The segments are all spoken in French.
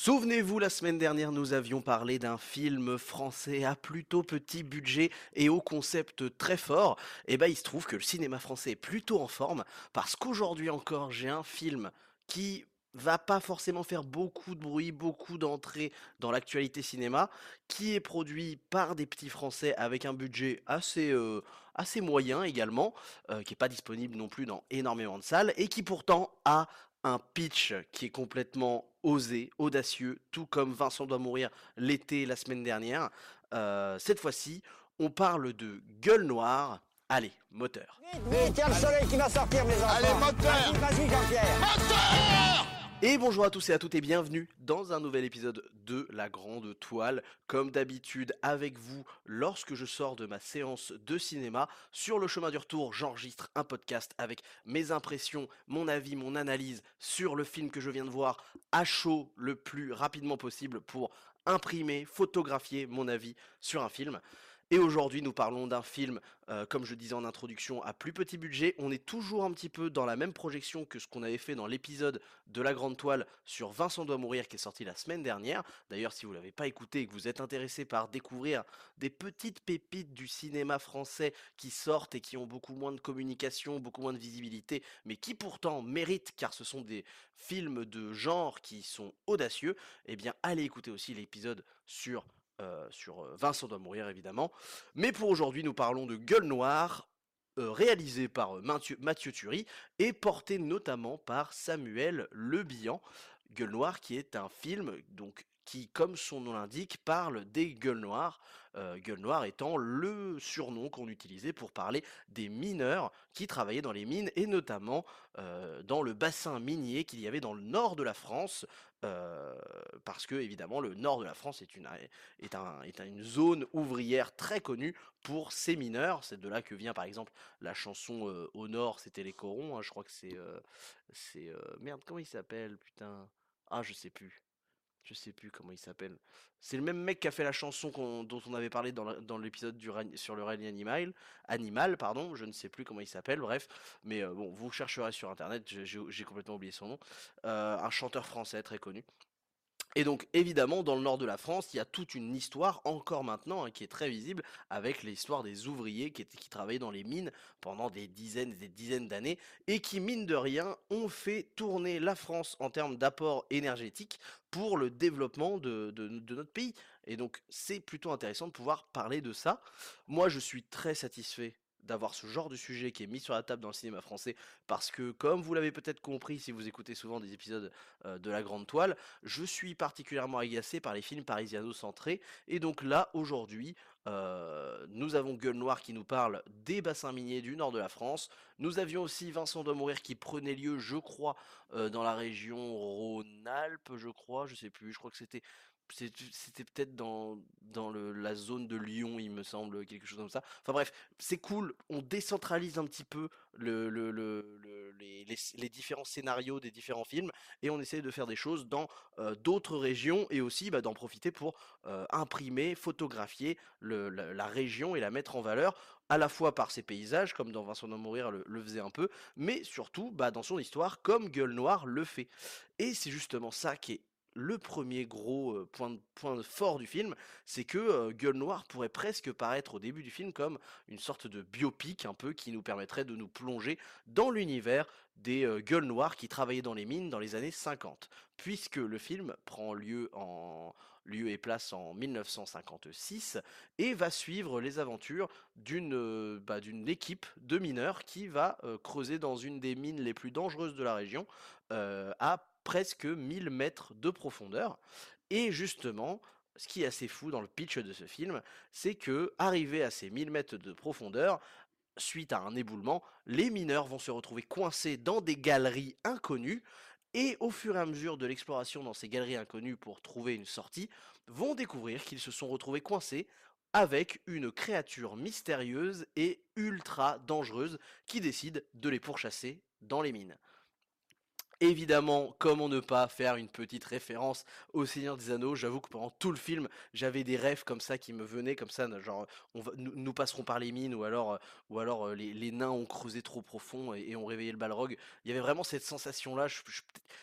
Souvenez-vous, la semaine dernière, nous avions parlé d'un film français à plutôt petit budget et au concept très fort. Et ben, il se trouve que le cinéma français est plutôt en forme parce qu'aujourd'hui encore, j'ai un film qui va pas forcément faire beaucoup de bruit, beaucoup d'entrées dans l'actualité cinéma, qui est produit par des petits Français avec un budget assez, euh, assez moyen également, euh, qui est pas disponible non plus dans énormément de salles, et qui pourtant a un pitch qui est complètement osé, audacieux, tout comme Vincent doit mourir l'été la semaine dernière. Euh, cette fois-ci, on parle de Gueule Noire. Allez, moteur. Vite, il y a le soleil qui va sortir, mes enfants. Allez, moteur Vas-y, vas-y, Jean-Pierre. Et bonjour à tous et à toutes et bienvenue dans un nouvel épisode de La Grande Toile. Comme d'habitude avec vous lorsque je sors de ma séance de cinéma. Sur le chemin du retour, j'enregistre un podcast avec mes impressions, mon avis, mon analyse sur le film que je viens de voir à chaud le plus rapidement possible pour imprimer, photographier mon avis sur un film. Et aujourd'hui, nous parlons d'un film, euh, comme je disais en introduction, à plus petit budget. On est toujours un petit peu dans la même projection que ce qu'on avait fait dans l'épisode de La Grande Toile sur Vincent doit mourir qui est sorti la semaine dernière. D'ailleurs, si vous l'avez pas écouté et que vous êtes intéressé par découvrir des petites pépites du cinéma français qui sortent et qui ont beaucoup moins de communication, beaucoup moins de visibilité, mais qui pourtant méritent car ce sont des films de genre qui sont audacieux, eh bien allez écouter aussi l'épisode sur euh, sur euh, Vincent doit mourir évidemment. Mais pour aujourd'hui, nous parlons de Gueule Noire, euh, réalisé par Mathieu, Mathieu Turi et porté notamment par Samuel Le Bihan. Gueule Noire qui est un film donc qui, comme son nom l'indique, parle des gueules noires. Euh, gueule noire étant le surnom qu'on utilisait pour parler des mineurs qui travaillaient dans les mines et notamment euh, dans le bassin minier qu'il y avait dans le nord de la France. euh, parce que évidemment le nord de la France est une, est un, est un- une zone ouvrière très connue pour ses mineurs. C'est de là que vient par exemple la chanson euh, Au nord c'était les corons. hein, je crois que c'est c'est merde comment il s'appelle putain? Ah je sais plus. Je sais plus comment il s'appelle. C'est le même mec qui a fait la chanson dont on avait parlé dans l'épisode sur le règne animal. Animal, pardon. Je ne sais plus comment il s'appelle. Bref, mais euh, bon, vous chercherez sur internet. j'ai complètement oublié son nom. Euh, un chanteur français très connu. Et donc, évidemment, dans le nord de la France, il y a toute une histoire, encore maintenant, hein, qui est très visible, avec l'histoire des ouvriers qui, travaillaient dans les mines pendant des dizaines et des dizaines d'années, et qui, mine de rien, ont fait tourner la France en termes d'apport énergétique pour le développement de notre pays. Et donc, c'est plutôt intéressant de pouvoir parler de ça. Moi, je suis très satisfait d'avoir ce genre de sujet qui est mis sur la table dans le cinéma français, parce que, comme vous l'avez peut-être compris si vous écoutez souvent des épisodes euh, de la Grande Toile, je suis particulièrement agacé par les films parisiano-centrés. Et donc là, aujourd'hui, euh, nous avons Gueule Noire qui nous parle des bassins miniers du nord de la France. Nous avions aussi Vincent de Mourir qui prenait lieu, je crois, euh, dans la région Rhône-Alpes, je crois, je sais plus, je crois que c'était c'était peut-être dans, dans le, la zone de Lyon, il me semble, quelque chose comme ça. Enfin bref, c'est cool, on décentralise un petit peu le, le- le- le- les, les- différents scénarios des différents films et on essaie de faire des choses dans euh, d'autres régions et aussi bah, d'en profiter pour euh, imprimer, photographier la, la région et la mettre en valeur à la fois par ses paysages, comme dans Vincent de Mourir le, le faisait un peu, mais surtout bah, dans son histoire, comme Gueule Noire le fait. Et c'est justement ça qui est le premier gros point, fort du film, c'est que Gueule Noire pourrait presque paraître au début du film comme une sorte de biopic un peu qui nous permettrait de nous plonger dans l'univers des euh, gueules noires qui travaillaient dans les mines dans les années 50, puisque le film prend lieu en lieu et place en 1956 et va suivre les aventures d'une bah, équipe de mineurs qui va creuser dans une des mines les plus dangereuses de la région à presque 1000 mètres de profondeur. Et justement, ce qui est assez fou dans le pitch de ce film, c'est que, arrivé à ces 1000 mètres de profondeur, suite à un éboulement, les mineurs vont se retrouver coincés dans des galeries inconnues. Et au fur et à mesure de l'exploration dans ces galeries inconnues pour trouver une sortie, vont découvrir qu'ils se sont retrouvés coincés avec une créature mystérieuse et ultra dangereuse qui décide de les pourchasser dans les mines. Évidemment, comment ne pas faire une petite référence au Seigneur des Anneaux? J'avoue que pendant tout le film, j'avais des rêves comme ça qui me venaient comme ça, genre, nous passerons par les mines ou alors, ou alors, heu, les nains ont creusé trop profond et ont réveillé le Balrog. Il y avait vraiment cette sensation-là, je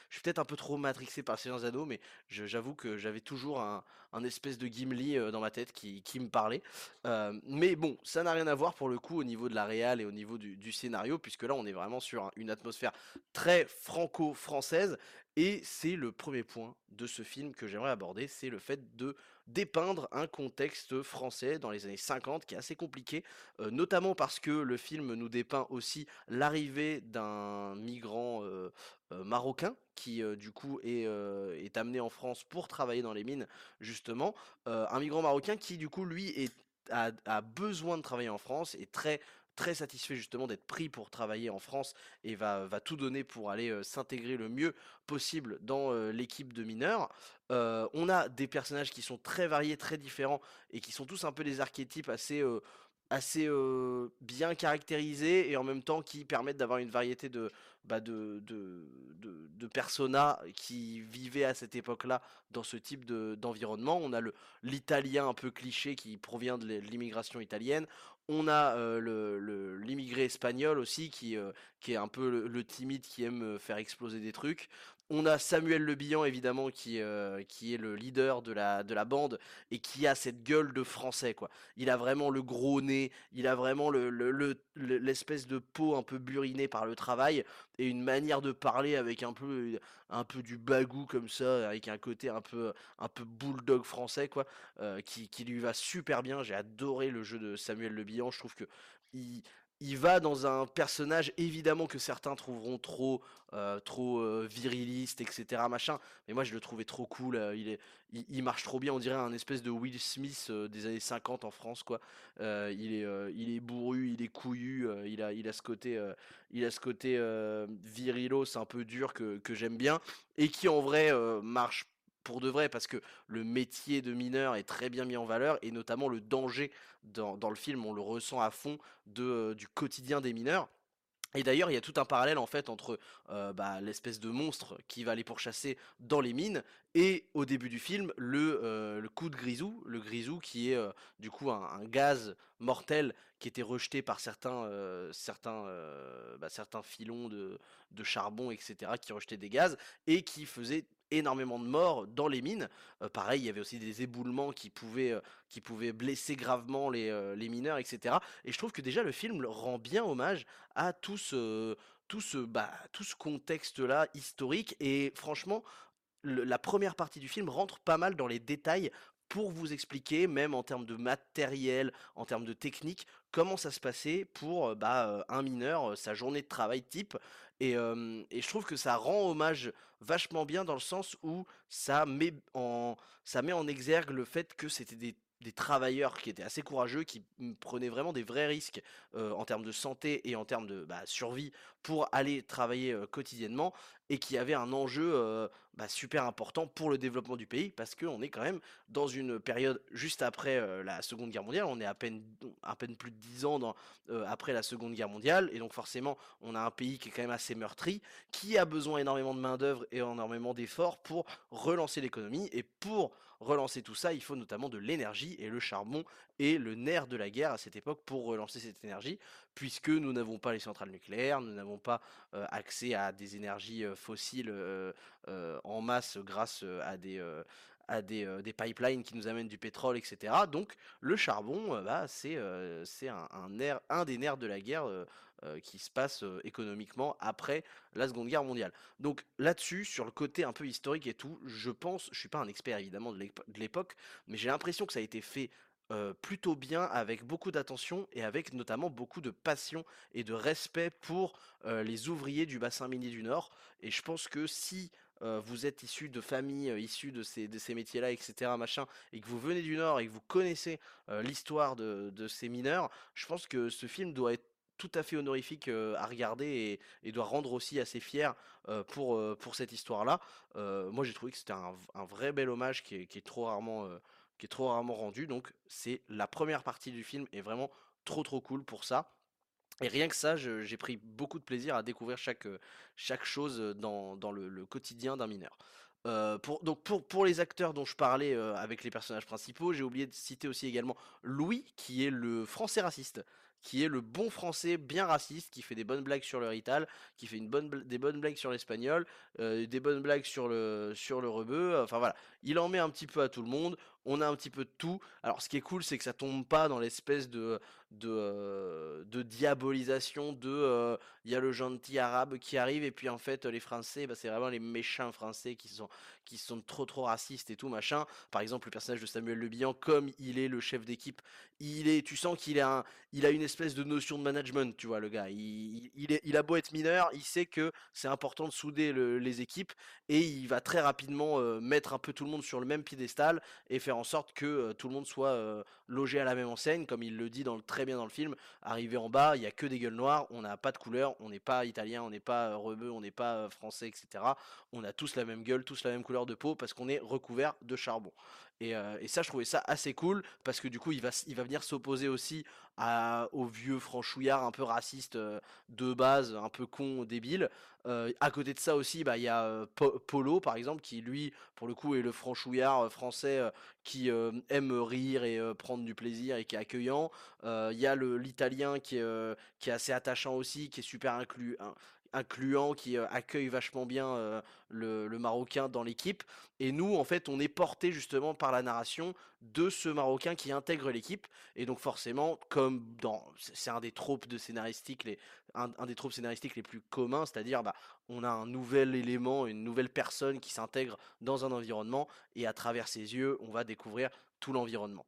suis peut-être un peu trop matrixé par le Seigneur des Anneaux, mais j'avoue que j'avais toujours un espèce de Gimli, heu, dans ma tête qui me parlait. Hem, mais bon, ça n'a rien à voir pour le coup au niveau de la réal et au niveau du du scénario, puisque là, on est vraiment sur un une atmosphère très franco-française et c'est le premier point de ce film que j'aimerais aborder, c'est le fait de dépeindre un contexte français dans les années 50 qui est assez compliqué, heu, notamment parce que le film nous dépeint aussi l'arrivée d'un migrant, heu heu, marocain qui, du coup est, amené en France pour travailler dans les mines justement. Un migrant marocain qui du coup lui est a a besoin de travailler en France, est très très satisfait justement d'être pris pour travailler en France et va tout donner pour aller, s'intégrer le mieux possible dans, l'équipe de mineurs. On a des personnages qui sont très variés, très différents et qui sont tous un peu des archétypes assez, assez, bien caractérisés et en même temps qui permettent d'avoir une variété de, bah, de de de de personas qui vivaient à cette époque-là dans ce type de d'environnement. On a l'italien un peu cliché qui provient de l'immigration italienne. On a, l'immigré espagnol aussi qui, qui est un peu le timide qui aime, faire exploser des trucs. On a Samuel Le Bihan évidemment qui, heu, qui est le leader de la de la bande et qui a cette gueule de français quoi. Il a vraiment le gros nez, il a vraiment le le l'espèce de peau un peu burinée par le travail et une manière de parler avec un peu, un peu du bagou comme ça, avec un côté un peu un peu bulldog français quoi, heu, qui qui lui va super bien. J'ai adoré le jeu de Samuel Le Bihan, je trouve qu'il il va dans un personnage évidemment que certains trouveront trop, heu, trop, heu, viriliste et cetera machin, mais moi je le trouvais trop cool, heu, il est il il marche trop bien, on dirait un espèce de Will Smith, des années 50 en France quoi. Il est, il est bourru, il est couillu, il a il a ce côté, il a ce côté, virilos un peu dur que que j'aime bien et qui en vrai, marche pour de vrai parce que le métier de mineur est très bien mis en valeur et notamment le danger dans dans le film, on le ressent à fond de, heu, du quotidien des mineurs et d'ailleurs, il y a tout un parallèle en fait entre, heu, bah, l'espèce de monstre qui va les pourchasser dans les mines et au début du film, le, heu, le coup de grisou. Le grisou qui est, du coup un gaz mortel qui était rejeté par certains, certains, bah, certains filons de de charbon et cetera qui rejetaient des gaz et qui faisait énormément de morts dans les mines. Heu, pareil, il y avait aussi des éboulements qui pouvaient, heu, qui pouvaient blesser gravement les, heu, les mineurs et cetera et je trouve que déjà le film rend bien hommage à tout ce tout ce, bah, tout ce contexte-là historique et franchement, la première partie du film rentre pas mal dans les détails pour vous expliquer, même en termes de matériel, en termes de technique, comment ça se passait pour, heu, bah, heu, un mineur, heu, sa journée de travail type. Et et je trouve que ça rend hommage vachement bien dans le sens où ça met en ça met en exergue le fait que c'était des des travailleurs qui étaient assez courageux, qui, prenaient vraiment des vrais risques, en termes de santé et en termes de, bah, survie pour aller travailler, quotidiennement et qui avaient un enjeu, bah, super important pour le développement du pays. Parce qu'on est quand même dans une période juste après, la Seconde Guerre mondiale. On est à peine à peine plus de 10 ans après la Seconde Guerre mondiale et donc forcément, on a un pays qui est quand même assez meurtri, qui a besoin énormément de main-d'œuvre et énormément d'efforts pour relancer l'économie et pour relancer tout ça, il faut notamment de l'énergie et le charbon est le nerf de la guerre à cette époque pour relancer cette énergie, puisque nous n'avons pas les centrales nucléaires, nous n'avons pas, accès à des énergies, fossiles, en masse grâce, à des, à des, heu, des pipelines qui nous amènent du pétrole et cetera. Donc le charbon, heu, bah, c'est, c'est un des nerfs de la guerre, qui se passe, économiquement après la Seconde Guerre mondiale. Donc là-dessus, sur le côté un peu historique et tout, je pense je suis pas un expert évidemment de l'épo de l'époque, mais j'ai l'impression que ça a été fait, plutôt bien avec beaucoup d'attention et avec notamment beaucoup de passion et de respect pour, les ouvriers du bassin minier du Nord et je pense que si, heu, vous êtes issus de familles, heu, issues de ces de ces métiers-là et cetera machin et que vous venez du Nord et que vous connaissez, heu, l'histoire de de ces mineurs, je pense que ce film doit être tout à fait honorifique, heu, à regarder et et doit rendre aussi assez fier, pour, pour cette histoire-là. Moi j'ai trouvé que c'était un un vrai bel hommage qui est qui est trop rarement, qui est trop rarement rendu donc c'est la première partie du film est vraiment trop, trop cool pour ça Et rien que ça, j'ai pris beaucoup de plaisir à découvrir chaque, euh, chose dans, le, quotidien d'un mineur. Pour, donc pour, les acteurs dont je parlais avec les personnages principaux, j'ai oublié de citer aussi également Louis, qui est le français raciste, qui est le bon français bien raciste, qui fait des bonnes blagues sur le rital, qui fait une bonne, des bonnes blagues sur l'espagnol, euh, des bonnes blagues sur le, sur le rebeu, enfin voilà, il en met un petit peu à tout le monde, on a un petit peu de tout. Alors ce qui est cool, c'est que ça tombe pas dans l'espèce de de, euh, diabolisation de euh, il y a le gentil arabe qui arrive et puis en fait les français bah, c'est vraiment les méchants français qui sont qui sont trop trop racistes et tout machin par exemple le personnage de Samuel Le Bihan comme il est le chef d'équipe il est tu sens qu'il a une espèce de notion de management tu vois le gars il, a beau être mineur il sait que c'est important de souder le- les équipes et il va très rapidement euh, mettre un peu tout le monde sur le même piédestal et faire en sorte que euh, tout le monde soit euh, logé à la même enseigne, comme il le dit très bien dans le film. Arrivé en bas, il y a que des gueules noires, on n'a pas de couleur, on n'est pas italien, on n'est pas rebeu, on n'est pas français, etc. On a tous la même gueule, tous la même couleur de peau parce qu'on est recouvert de charbon. Et, euh, et ça, je trouvais ça assez cool parce que du coup, il va, il va venir s'opposer aussi à, aux vieux franchouillards un peu racistes euh, de base, un peu con, débile. Euh, à côté de ça aussi, bah, il y a Po- Polo, par exemple, qui lui, pour le coup, est le franchouillard français qui aime rire et prendre du plaisir et qui est accueillant. Il y a l'italien qui qui est assez attachant aussi, qui est super inclus, in- incluant, qui euh, accueille vachement bien euh, le, Marocain dans l'équipe. Et nous, en fait, on est porté justement par la narration de ce Marocain qui intègre l'équipe. Et donc forcément, comme dans, c'est un des tropes de scénaristique, les, un, des tropes scénaristiques les plus communs, c'est-à-dire bah, on a un nouvel élément, une nouvelle personne qui s'intègre dans un environnement et à travers ses yeux, on va découvrir tout l'environnement.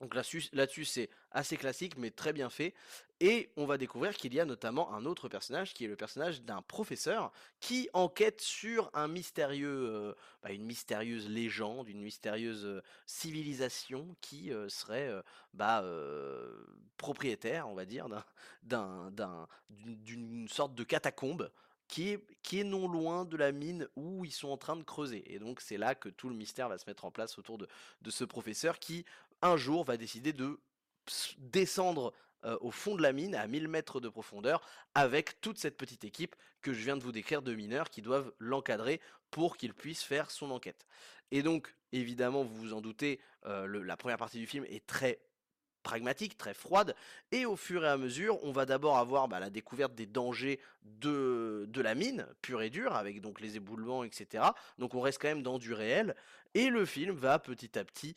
Donc là-dessus, c'est assez classique, mais très bien fait. Et on va découvrir qu'il y a notamment un autre personnage, qui est le personnage d'un professeur qui enquête sur un mystérieux, euh, bah, une mystérieuse légende, une mystérieuse euh, civilisation qui euh, serait bah, propriétaire, on va dire, d'un, d'un, d'un- d'une, sorte de catacombe. Qui est, qui est non loin de la mine où ils sont en train de creuser. Et donc c'est là que tout le mystère va se mettre en place autour de, de ce professeur qui un jour va décider de descendre euh, au fond de la mine à 1000 mètres de profondeur avec toute cette petite équipe que je viens de vous décrire de mineurs qui doivent l'encadrer pour qu'il puisse faire son enquête. Et donc, évidemment, vous vous en doutez, euh, la première partie du film est très pragmatique, très froide, et au fur et à mesure, on va d'abord avoir bah, la découverte des dangers de, de la mine, pure et dure, avec donc les éboulements, etc. Donc on reste quand même dans du réel, et le film va petit à petit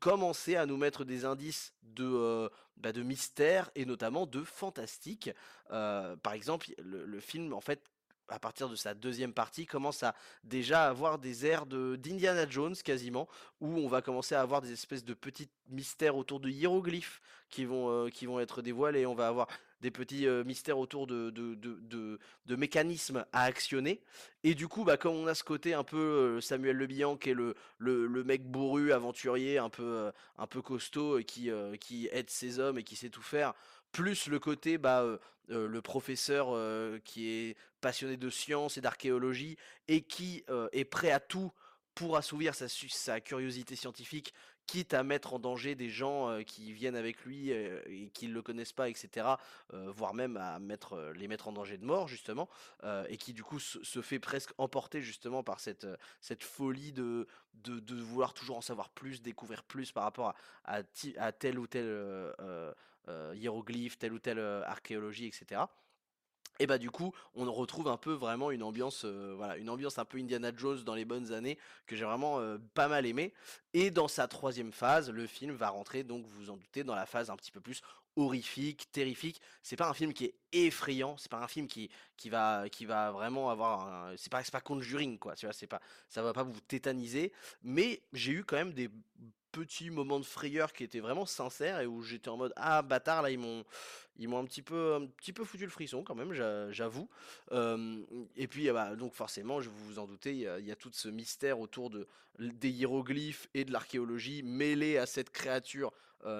commencer à nous mettre des indices de, euh, bah, de mystère, et notamment de fantastique. Euh, par exemple, le, le film, en fait, à partir de sa deuxième partie, commence à déjà avoir des airs de d'Indiana Jones quasiment, où on va commencer à avoir des espèces de petits mystères autour de hiéroglyphes qui vont, euh, qui vont être dévoilés. On va avoir des petits euh, mystères autour de, de, de, de- mécanismes à actionner. Et du coup, bah, comme on a ce côté un peu euh, Samuel Le Bihan, qui est le, le, le mec bourru, aventurier, un peu, un peu costaud, qui, qui aide ses hommes et qui sait tout faire, plus le côté, bah, le professeur qui est passionné de science et d'archéologie et qui est prêt à tout pour assouvir sa, curiosité scientifique, quitte à mettre en danger des gens qui viennent avec lui et qui ne le connaissent pas, etc., voire même à les mettre en danger de mort, justement, et qui du coup se, fait presque emporter justement par cette, folie de, vouloir toujours en savoir plus, découvrir plus par rapport à tel ou tel euh, euh, euh, hiéroglyphe, telle ou telle euh, archéologie, etc. Et bah du coup, on retrouve un peu vraiment une ambiance, euh, voilà, une ambiance un peu Indiana Jones dans les bonnes années que j'ai vraiment pas mal aimé. Et dans sa troisième phase, le film va rentrer, donc vous vous en doutez, dans la phase un petit peu plus horrifique, terrifique. C'est pas un film qui est effrayant, c'est pas un film qui qui va qui va vraiment avoir, c'est pas c'est pas Conjuring quoi, tu vois, c'est pas ça va pas vous tétaniser, mais j'ai eu quand même des petits moments de frayeur qui étaient vraiment sincères et où j'étais en mode ah bâtard là ils m'ont ils m'ont un petit peu un petit peu foutu le frisson quand même j'a- j'avoue et puis ah bah, donc forcément je vous vous en doutez il y a, tout ce mystère autour de des hiéroglyphes et de l'archéologie mêlés à cette créature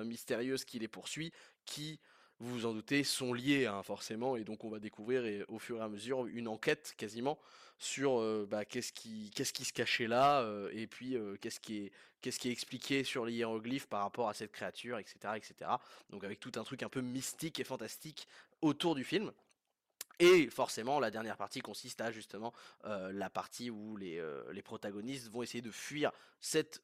mystérieuse qui les poursuit qui vous vous en doutez sont liés hein, forcément et donc on va découvrir au fur et à mesure une enquête quasiment sur euh, bah, qu'est-ce qui se cachait là euh, et puis euh, qu'est-ce qui est expliqué sur les hiéroglyphes par rapport à cette créature etc etc donc avec tout un truc un peu mystique et fantastique autour du film. Et forcément, la dernière partie consiste à justement la partie où les, protagonistes vont essayer de fuir cette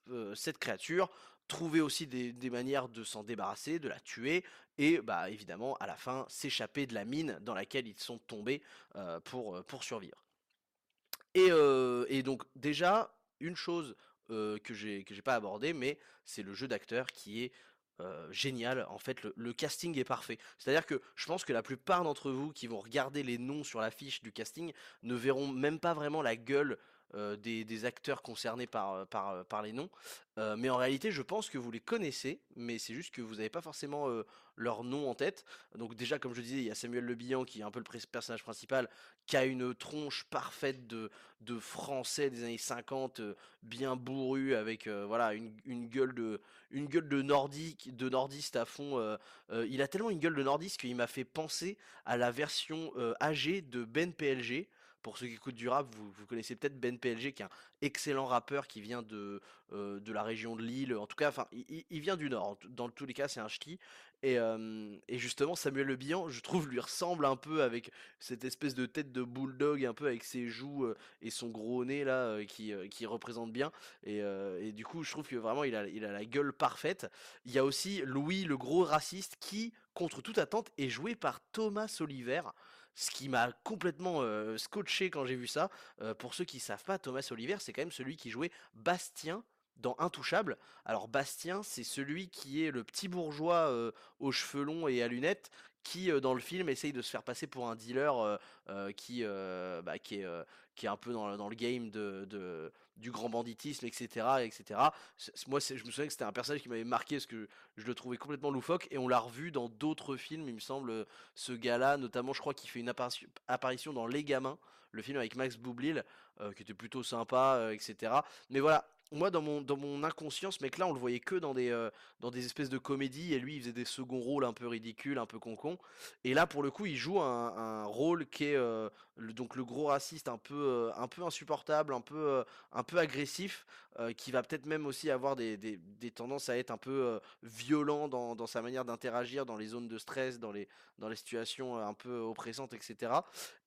créature, trouver aussi des, manières de s'en débarrasser, de la tuer, et bah évidemment à la fin s'échapper de la mine dans laquelle ils sont tombés pour, pour survivre. Et, et, donc déjà, une chose que j'ai que j'ai pas abordé, mais c'est le jeu d'acteur qui est génial. En fait, le, casting est parfait. C'est-à-dire que je pense que la plupart d'entre vous qui vont regarder les noms sur la fiche du casting ne verront même pas vraiment la gueule des, acteurs concernés par, par, par les noms. mais en réalité, je pense que vous les connaissez, mais c'est juste que vous n'avez pas forcément leur nom en tête. Donc déjà, comme je disais, il y a Samuel Le Bihan qui est un peu le personnage principal, qui a une tronche parfaite de, de français des années 50, bien bourru, avec voilà une, gueule de une gueule de nordique, de nordiste à fond. il a tellement une gueule de nordiste qu'il m'a fait penser à la version âgée de Ben PLG. Pour ceux qui écoutent du rap, vous, connaissez peut-être Ben PLG, qui est un excellent rappeur qui vient de, de la région de Lille. En tout cas, enfin, il, vient du Nord. Dans tous les cas, c'est un ch'ti. Et, justement, Samuel Le Bihan, je trouve, lui ressemble un peu avec cette espèce de tête de bulldog, un peu avec ses joues et son gros nez là, qui, représente bien. Et, du coup, je trouve que vraiment, il a, il a la gueule parfaite. Il y a aussi Louis, le gros raciste, qui, contre toute attente, est joué par Thomas Oliver ce qui m'a complètement scotché quand j'ai vu ça. pour ceux qui savent pas, Thomas Oliver, c'est quand même celui qui jouait Bastien dans Intouchable. Alors Bastien, c'est celui qui est le petit bourgeois aux cheveux longs et à lunettes qui dans le film essaye de se faire passer pour un dealer qui, bah, qui, est, un peu dans le game de, du grand banditisme, etc. etc. Moi, je me souviens que c'était un personnage qui m'avait marqué parce que je le trouvais complètement loufoque et on l'a revu dans d'autres films, il me semble, ce gars-là, notamment, je crois qu'il fait une apparition, dans Les Gamins, le film avec Max Boublil, qui était plutôt sympa, etc. Mais voilà, moi dans mon dans mon inconscience mec là on le voyait que dans des euh, dans des espèces de comédies et lui il faisait des seconds rôles un peu ridicules un peu concon. Et là pour le coup il joue un, rôle qui est euh, donc le gros raciste un peu euh, un peu insupportable un peu un peu agressif qui va peut-être même aussi avoir des, des, des, tendances à être un peu violent dans, dans sa manière d'interagir dans les zones de stress dans les dans les situations un peu oppressantes etc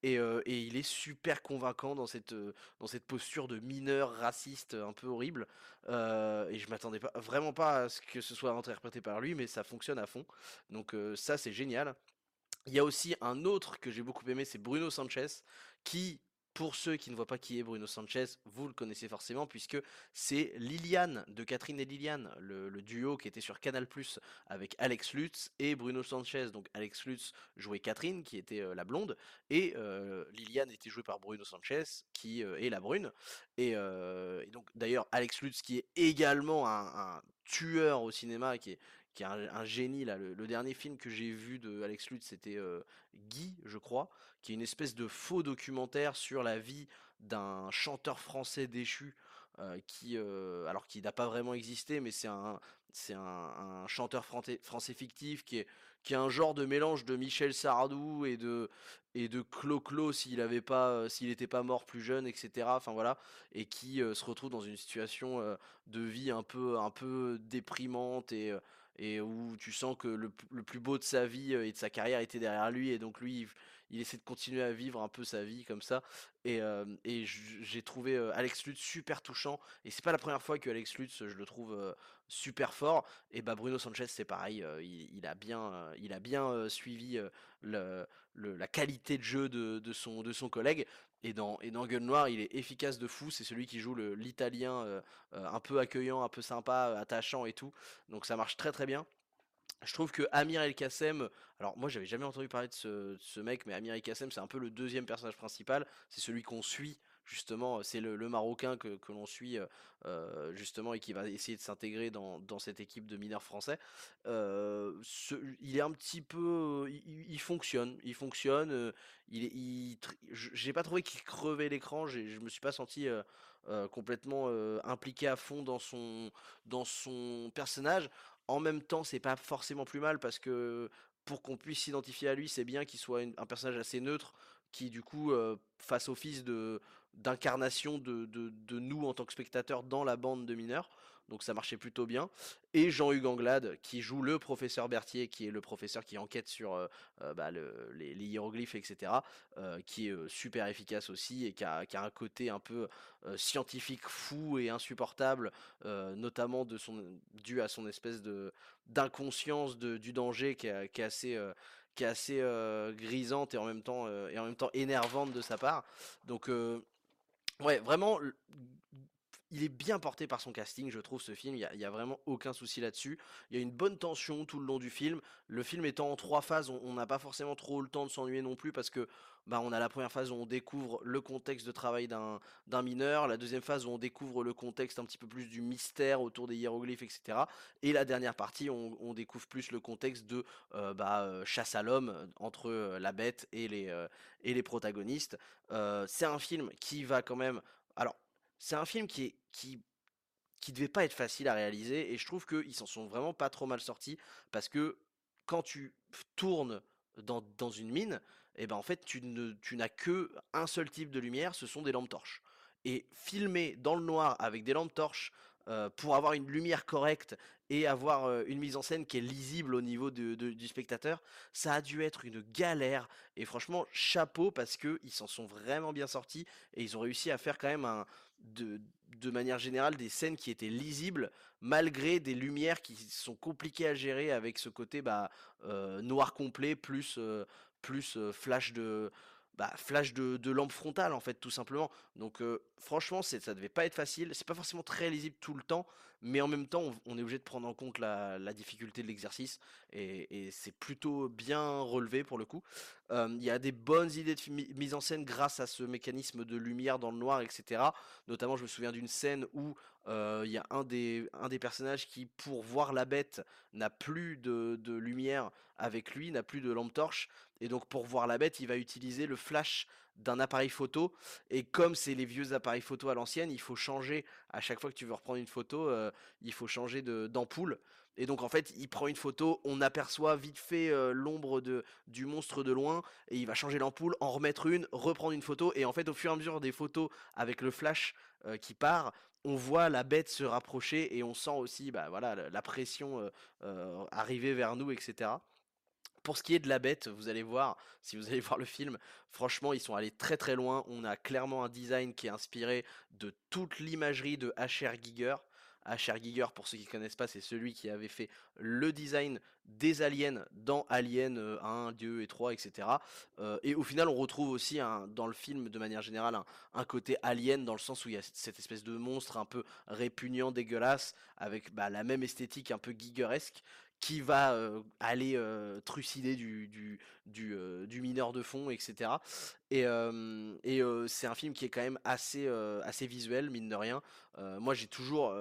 et, et il est super convaincant dans cette dans cette posture de mineur raciste un peu horrible et je m'attendais pas vraiment pas à ce que ce soit interprété par lui, mais ça fonctionne à fond. Donc ça c'est génial. Il y a aussi un autre que j'ai beaucoup aimé, c'est Bruno Sanchez, qui pour ceux qui ne voient pas qui est Bruno Sanchez, vous le connaissez forcément puisque c'est Liliane de Catherine et Liliane, le, duo qui était sur Canal Plus avec Alex Lutz et Bruno Sanchez. Donc Alex Lutz jouait Catherine qui était euh, la blonde et euh, Liliane était jouée par Bruno Sanchez qui euh, est la brune. Et, donc d'ailleurs Alex Lutz qui est également un, tueur au cinéma qui est qui est un, génie là. Le, dernier film que j'ai vu de Alex Lutz, c'était Guy, je crois, qui est une espèce de faux documentaire sur la vie d'un chanteur français déchu. qui, alors qui n'a pas vraiment existé, mais c'est un, c'est un, chanteur français, français fictif qui est, qui est un genre de mélange de Michel Sardou et de et de Clo-Clo s'il pas s'il n'était pas mort plus jeune etc enfin voilà et qui se retrouve dans une situation de vie un peu un peu déprimante et et où tu sens que le, plus beau de sa vie et de sa carrière était derrière lui et donc lui il, essaie de continuer à vivre un peu sa vie comme ça et, et j'ai trouvé Alex Lutz super touchant et c'est pas la première fois que Alex Lutz je le trouve super fort et bah Bruno Sanchez c'est pareil il, a bien il a bien suivi le, la qualité de jeu de, de, son, de son collègue et dans, et dans Gueule Noire, il est efficace de fou. C'est celui qui joue l'italien euh, euh, un peu accueillant, un peu sympa, attachant et tout. Donc ça marche très très bien. Je trouve que Amir El Kassem, alors moi j'avais jamais entendu parler de ce, ce mec, mais Amir El Kassem c'est un peu le deuxième personnage principal. C'est celui qu'on suit justement, c'est le, Marocain que, l'on suit euh, justement et qui va essayer de s'intégrer dans, cette équipe de mineurs français. il est un petit peu, il, fonctionne, il fonctionne. il, j'ai pas trouvé qu'il crevait l'écran. Je me suis pas senti complètement impliqué à fond dans son dans son personnage. En même temps, c'est pas forcément plus mal parce que pour qu'on puisse s'identifier à lui, c'est bien qu'il soit un personnage assez neutre qui du coup fasse office de, d'incarnation de, de, nous en tant que spectateurs dans la bande de mineurs donc ça marchait plutôt bien. Et Jean-Hugues Anglade, qui joue le professeur Berthier, qui est le professeur qui enquête sur euh, euh, bah, les, hiéroglyphes, etc., euh, qui est super efficace aussi et qui a, un côté un peu scientifique fou et insupportable, notamment de son, dû à son espèce de d'inconscience du danger qui qui est assez qui est assez grisante et en même temps et en même temps énervante de sa part. Donc ouais, vraiment il est bien porté par son casting, je trouve, ce film. Il n'y a, vraiment aucun souci là-dessus. Il y a une bonne tension tout le long du film. Le film étant en trois phases, on n'a pas forcément trop le temps de s'ennuyer non plus parce que bah, on a la première phase où on découvre le contexte de travail d'un mineur, la deuxième phase où on découvre le contexte un petit peu plus du mystère autour des hiéroglyphes, etc. Et la dernière partie, on, on découvre plus le contexte de euh, bah, euh, chasse à l'homme entre euh, la bête et les, et les protagonistes. C'est un film qui va quand même... Alors, c'est un film qui est qui qui devait pas être facile à réaliser et je trouve qu'ils s'en sont vraiment pas trop mal sortis parce que quand tu tournes dans, dans une mine, et eh ben en fait tu ne tu n'as que un seul type de lumière, ce sont des lampes torches. Et filmer dans le noir avec des lampes torches euh, pour avoir une lumière correcte et avoir euh, une mise en scène qui est lisible au niveau du spectateur, ça a dû être une galère. Et franchement, chapeau parce qu'ils s'en sont vraiment bien sortis et ils ont réussi à faire quand même un, de, de manière générale des scènes qui étaient lisibles malgré des lumières qui sont compliquées à gérer avec ce côté bah, euh, noir complet plus, plus flash de bah, flash de, de, lampe frontale en fait tout simplement. Donc franchement ça devait pas être facile. C'est pas forcément très lisible tout le temps, mais en même temps on, est obligé de prendre en compte la, difficulté de l'exercice et, c'est plutôt bien relevé pour le coup. Il y a des bonnes idées de mise en scène grâce à ce mécanisme de lumière dans le noir, etc. Notamment je me souviens d'une scène où il y a un des, personnages qui pour voir la bête n'a plus de lumière avec lui, n'a plus de lampe torche et donc pour voir la bête, il va utiliser le flash d'un appareil photo. Et comme c'est les vieux appareils photo à l'ancienne, il faut changer à chaque fois que tu veux reprendre une photo, euh, il faut changer d'ampoule. Et donc en fait, il prend une photo, on aperçoit vite fait euh, l'ombre de du monstre de loin, et il va changer l'ampoule, en remettre une, reprendre une photo, et en fait au fur et à mesure des photos avec le flash euh, qui part, on voit la bête se rapprocher et on sent aussi bah voilà la pression arriver vers nous, etc. Pour ce qui est de la bête, vous allez voir, si vous allez voir le film, franchement, ils sont allés très très loin. On a clairement un design qui est inspiré de toute l'imagerie de H.R. Giger. H.R. Giger, pour ceux qui ne connaissent pas, c'est celui qui avait fait le design des aliens dans Alien 1, 2 et 3, etc. et au final, on retrouve aussi dans le film, de manière générale, un, côté alien dans le sens où il y a cette espèce de monstre un peu répugnant, dégueulasse, avec bah, la même esthétique un peu Gigeresque qui va aller trucider du, du, du, du, mineur de fond, etc. Et, et c'est un film qui est quand même assez, assez visuel, mine de rien. moi, j'ai toujours,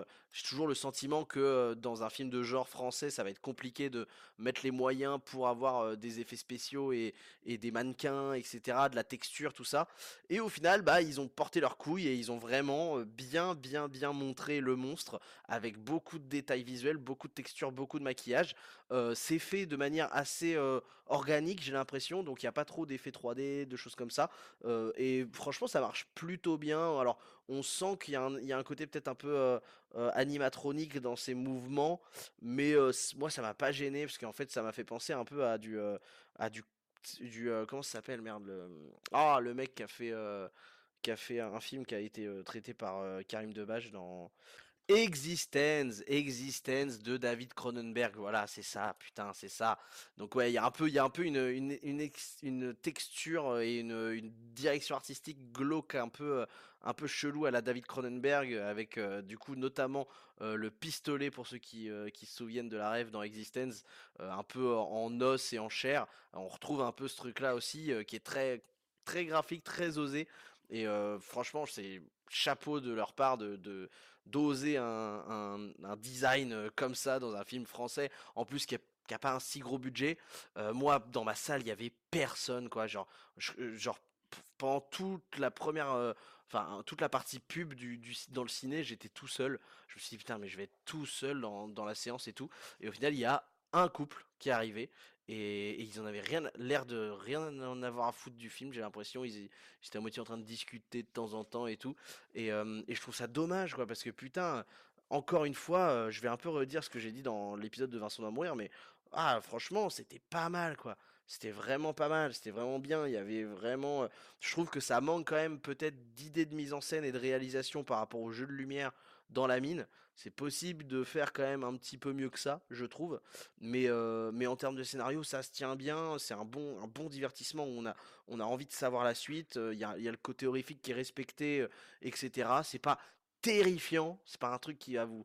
toujours le sentiment que dans un film de genre français, ça va être compliqué de mettre les moyens pour avoir des effets spéciaux et, et, des mannequins, etc., de la texture, tout ça. Et au final, bah, ils ont porté leur couille et ils ont vraiment bien, bien, bien montré le monstre avec beaucoup de détails visuels, beaucoup de textures, beaucoup de maquillage. C'est fait de manière assez organique, j'ai l'impression, donc il n'y a pas trop d'effets 3D, de choses comme ça. et franchement, ça marche plutôt bien. Alors, on sent qu'il y, y, a un côté peut-être un peu animatronique dans ses mouvements, mais moi, ça m'a pas gêné parce qu'en fait, ça m'a fait penser un peu à du, à du, du comment ça s'appelle, merde, le, ah, le mec qui a fait qui a fait un film qui a été traité par Karim Debache dans Existence, Existence de David Cronenberg. Voilà, c'est ça, putain, c'est ça. Donc ouais, il y a un peu, il y a un peu une, une, texture et une, direction artistique glauque un peu, un peu chelou à la David Cronenberg, avec euh, du coup notamment euh, le pistolet pour ceux qui, euh, qui se souviennent de la rêve dans Existence, un peu en os et en chair. On retrouve un peu ce truc-là aussi, qui est très, très graphique, très osé. Et franchement, c'est chapeau de leur part de d'oser un, design euh, comme ça dans un film français, en plus qui a, pas un si gros budget. Euh, moi, dans ma salle, il y avait personne, quoi. Genre, euh, genre pendant toute la première, toute la partie pub du dans le ciné, j'étais tout seul. Je me suis dit putain, mais je vais être tout seul dans, dans la séance et tout. Et au final, il y a un couple qui est arrivé et, ils en avaient rien, l'air de rien en avoir à foutre du film. J'ai l'impression ils, étaient à moitié en train de discuter de temps en temps et tout. Et, euh, je trouve ça dommage quoi parce que putain, encore une fois, euh, je vais un peu redire ce que j'ai dit dans l'épisode de Vincent doit mourir, mais ah franchement c'était pas mal quoi. C'était vraiment pas mal, c'était vraiment bien. Il y avait vraiment, euh, je trouve que ça manque quand même peut-être d'idées de mise en scène et de réalisation par rapport au jeu de lumière dans la mine. C'est possible de faire quand même un petit peu mieux que ça, je trouve. Mais, euh, en termes de scénario, ça se tient bien. C'est un bon, divertissement. On a, envie de savoir la suite. euh, Il y a, y a le côté horrifique qui est respecté, euh, etc. C'est pas terrifiant. C'est pas un truc qui va vous,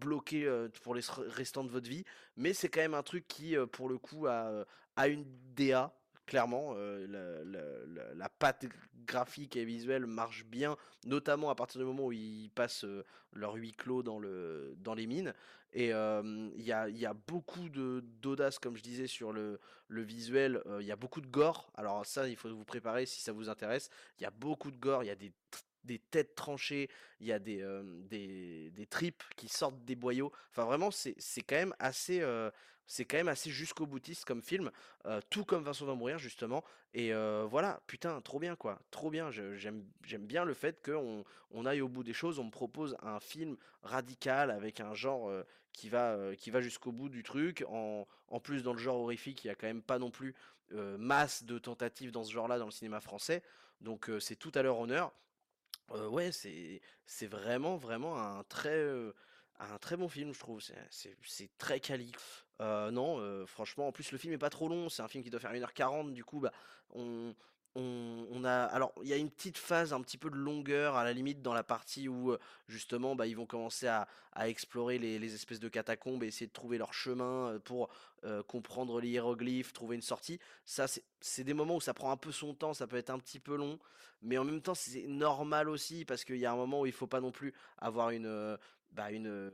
bloquer pour les re- restants de votre vie. Mais c'est quand même un truc qui, pour le coup, a, a une DA. Clairement, euh, la, patte graphique et visuelle marche bien, notamment à partir du moment où ils passent euh, leur huis clos dans, le, dans les mines. Et euh, il y a, y a beaucoup d'audace, comme je disais, sur le, le visuel. Il y a beaucoup de gore. Alors ça, il faut vous préparer si ça vous intéresse. Il y a beaucoup de gore, il y a des, des têtes tranchées, il y a des, des, des tripes qui sortent des boyaux. Enfin vraiment, c'est quand même assez... assez jusqu'au boutiste comme film, tout comme Vincent va mourir justement. Et voilà, putain, trop bien quoi, trop bien. J'aime bien le fait qu'on on aille au bout des choses. On me propose un film radical avec un genre qui va, qui va jusqu'au bout du truc. En, en plus, dans le genre horrifique, il y a quand même pas non plus masse de tentatives dans ce genre-là dans le cinéma français. Donc c'est tout à leur honneur. Ouais, c'est vraiment, vraiment un très, un très bon film, je trouve. C'est c'est très quali. Non, franchement, en plus, le film est pas trop long. C'est un film qui doit faire une heure quarante du coup, bah, on on a alors, il y a une petite phase un petit peu de longueur, à la limite, dans la partie où, heu, justement, bah, ils vont commencer à explorer les espèces de catacombes et essayer de trouver leur chemin, heu, pour, heu, comprendre les hiéroglyphes, trouver une sortie. Ça, c'est des moments où ça prend un peu son temps, ça peut être un petit peu long. Mais en même temps, c'est normal aussi parce qu'il y a un moment où il faut pas non plus avoir une, bah, une,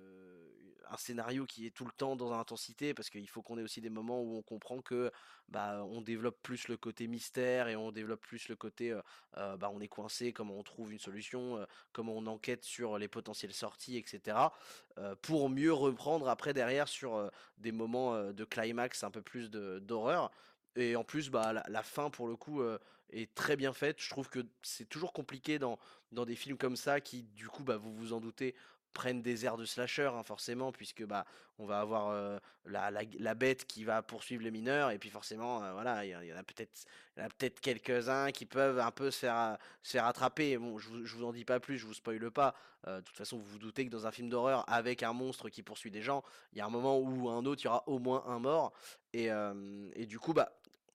un scénario qui est tout le temps dans l'intensité parce qu'il faut qu'on ait aussi des moments où on comprend que, bah, on développe plus le côté mystère et on développe plus le côté, bah, on est coincé, comment on trouve une solution, comment on enquête sur les potentielles sorties et cetera, heu, pour mieux reprendre après derrière sur, des moments, de climax un peu plus d'horreur et en plus, bah, la fin pour le coup, est très bien faite. Je trouve que c'est toujours compliqué dans, dans des films comme ça qui, du coup, bah, vous vous en doutez, prennent des airs de slasher, hein, forcément, puisque bah, on va avoir euh, la, la, bête qui va poursuivre les mineurs, et puis forcément, euh, voilà, il y, en a peut-être peut-être quelques-uns qui peuvent un peu se faire, euh, se faire attraper. Je vous, vous en dis pas plus, je vous spoile pas. De toute façon, vous vous doutez que dans un film d'horreur avec un monstre qui poursuit des gens, il y a un moment où un autre, il y aura au moins un mort. Et, et du coup, bah,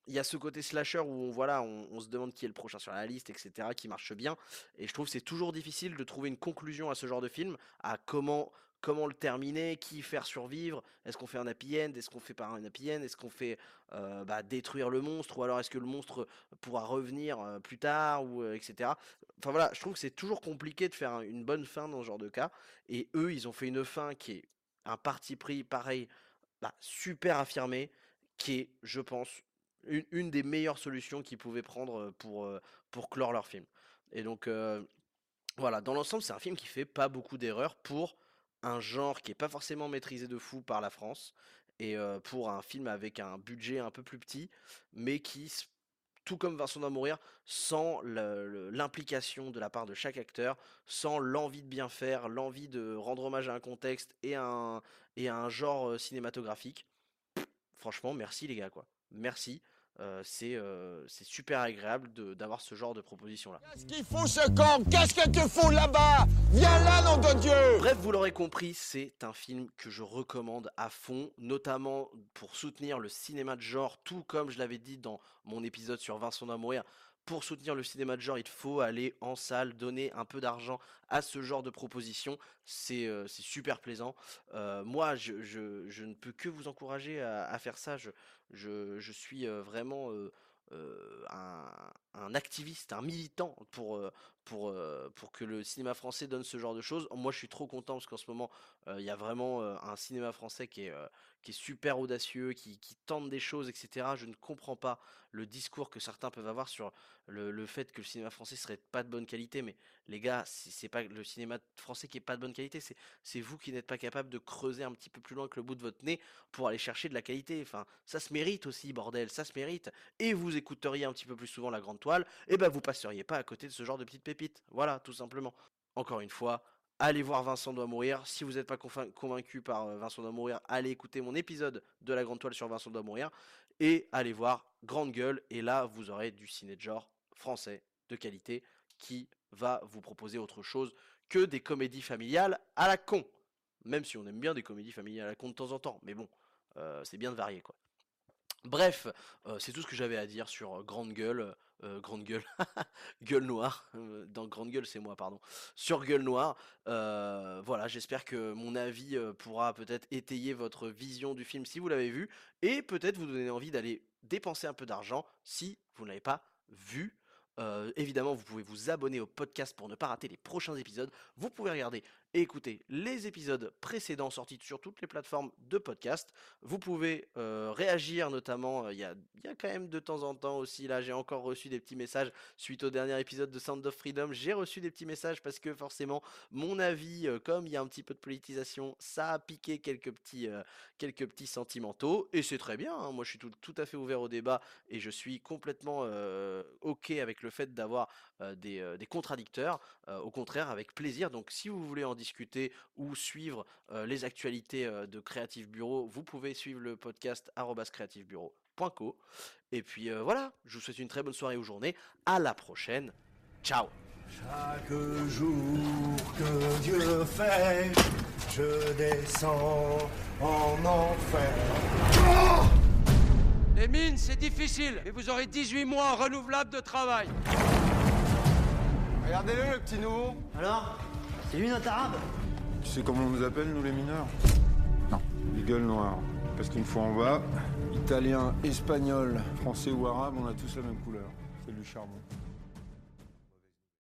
il y a ce côté slasher où on, voilà, on, se demande qui est le prochain sur la liste, etc., qui marche bien. Et je trouve que c'est toujours difficile de trouver une conclusion à ce genre de film, à comment, comment le terminer, qui faire survivre. Est-ce qu'on fait un happy end Est-ce qu'on fait pas un happy end Est-ce qu'on fait euh, bah, détruire le monstre Ou alors est-ce que le monstre pourra revenir euh, plus tard ou euh, etc. Enfin voilà, je trouve que c'est toujours compliqué de faire un- une bonne fin dans ce genre de cas. Et eux, ils ont fait une fin qui est un parti pris pareil, bah, super affirmé, qui est, je pense, une, des meilleures solutions qu'ils pouvaient prendre pour, pour clore leur film. Et donc, voilà, dans l'ensemble, c'est un film qui fait pas beaucoup d'erreurs pour un genre qui est pas forcément maîtrisé de fou par la France et pour un film avec un budget un peu plus petit, mais qui, tout comme Vincent doit mourir, sans l'implication de la part de chaque acteur, sans l'envie de bien faire, l'envie de rendre hommage à un contexte et à un, et à un genre cinématographique. Franchement, merci les gars, quoi. Merci. Euh, c'est euh, super agréable d'avoir ce genre de proposition-là. Qu'est-ce qu'il fout ce camp Qu'est-ce que tu fous là-bas? Viens là, nom de Dieu Bref, vous l'aurez compris, c'est un film que je recommande à fond, notamment pour soutenir le cinéma de genre, tout comme je l'avais dit dans mon épisode sur Vincent doit mourir. Pour soutenir le cinéma de genre, il faut aller en salle, donner un peu d'argent à ce genre de propositions. C'est euh, super plaisant. Euh, moi, je, ne peux que vous encourager à, faire ça. Je, suis euh, vraiment un, un activiste, un militant pour, pour, euh, pour que le cinéma français donne ce genre de choses. Moi, je suis trop content parce qu'en ce moment, euh, il y a vraiment euh, un cinéma français qui est, qui est super audacieux, qui, tente des choses, etc. Je ne comprends pas le discours que certains peuvent avoir sur le, le fait que le cinéma français serait pas de bonne qualité. Mais les gars, c'est pas le cinéma français qui est pas de bonne qualité, c'est c'est vous qui n'êtes pas capable de creuser un petit peu plus loin que le bout de votre nez pour aller chercher de la qualité. Enfin, ça se mérite aussi, bordel, ça se mérite. Et vous écouteriez un petit peu plus souvent la grande toile, et ben vous passeriez pas à côté de ce genre de petites pépites. Voilà, tout simplement. Encore une fois, allez voir Vincent doit mourir. Si vous n'êtes pas convain- convaincu par euh, Vincent doit mourir, allez écouter mon épisode de la grande toile sur Vincent doit mourir. Et allez voir Grande Gueule. Et là, vous aurez du ciné genre français de qualité qui va vous proposer autre chose que des comédies familiales à la con. Même si on aime bien des comédies familiales à la con de temps en temps. Mais bon, euh, c'est bien de varier quoi. Bref, euh, c'est tout ce que j'avais à dire sur Grande Gueule. Euh, grande Gueule. Gueule Noire. euh, dans Grande Gueule, c'est moi, pardon. Sur Gueule Noire. Euh, voilà, j'espère que mon avis pourra peut-être étayer votre vision du film si vous l'avez vu. Et peut-être vous donner envie d'aller dépenser un peu d'argent si vous ne l'avez pas vu. Évidemment, vous pouvez vous abonner au podcast pour ne pas rater les prochains épisodes. Vous pouvez regarder et écouter les épisodes précédents sortis sur toutes les plateformes de podcast. Vous pouvez euh, réagir notamment, euh, il y, a, quand même de temps en temps aussi, là j'ai encore reçu des petits messages suite au dernier épisode de Sound of Freedom. J'ai reçu des petits messages parce que forcément, mon avis, euh, comme il y a un petit peu de politisation, ça a piqué quelques petits, quelques petits sentimentaux. Et c'est très bien, hein. moi je suis tout, tout à fait ouvert au débat et je suis complètement ok avec le fait d'avoir des, euh, des contradicteurs. Euh, au contraire, avec plaisir. Donc si vous voulez en discuter ou suivre euh, les actualités euh, de Creative Bureau, vous pouvez suivre le podcast creativebureau.co. Et puis euh, voilà, je vous souhaite une très bonne soirée ou journée. À la prochaine. Ciao Chaque jour que Dieu fait, je descends en enfer. Les mines, c'est difficile, et vous aurez 18 mois renouvelables de travail. Regardez-le, le petit nouveau. Alors C'est lui notre arabe? Tu sais comment on nous appelle, nous les mineurs? Non. Les gueules noires. Parce qu'une fois en bas, italien, espagnol, français ou arabe, on a tous la même couleur. C'est du charbon.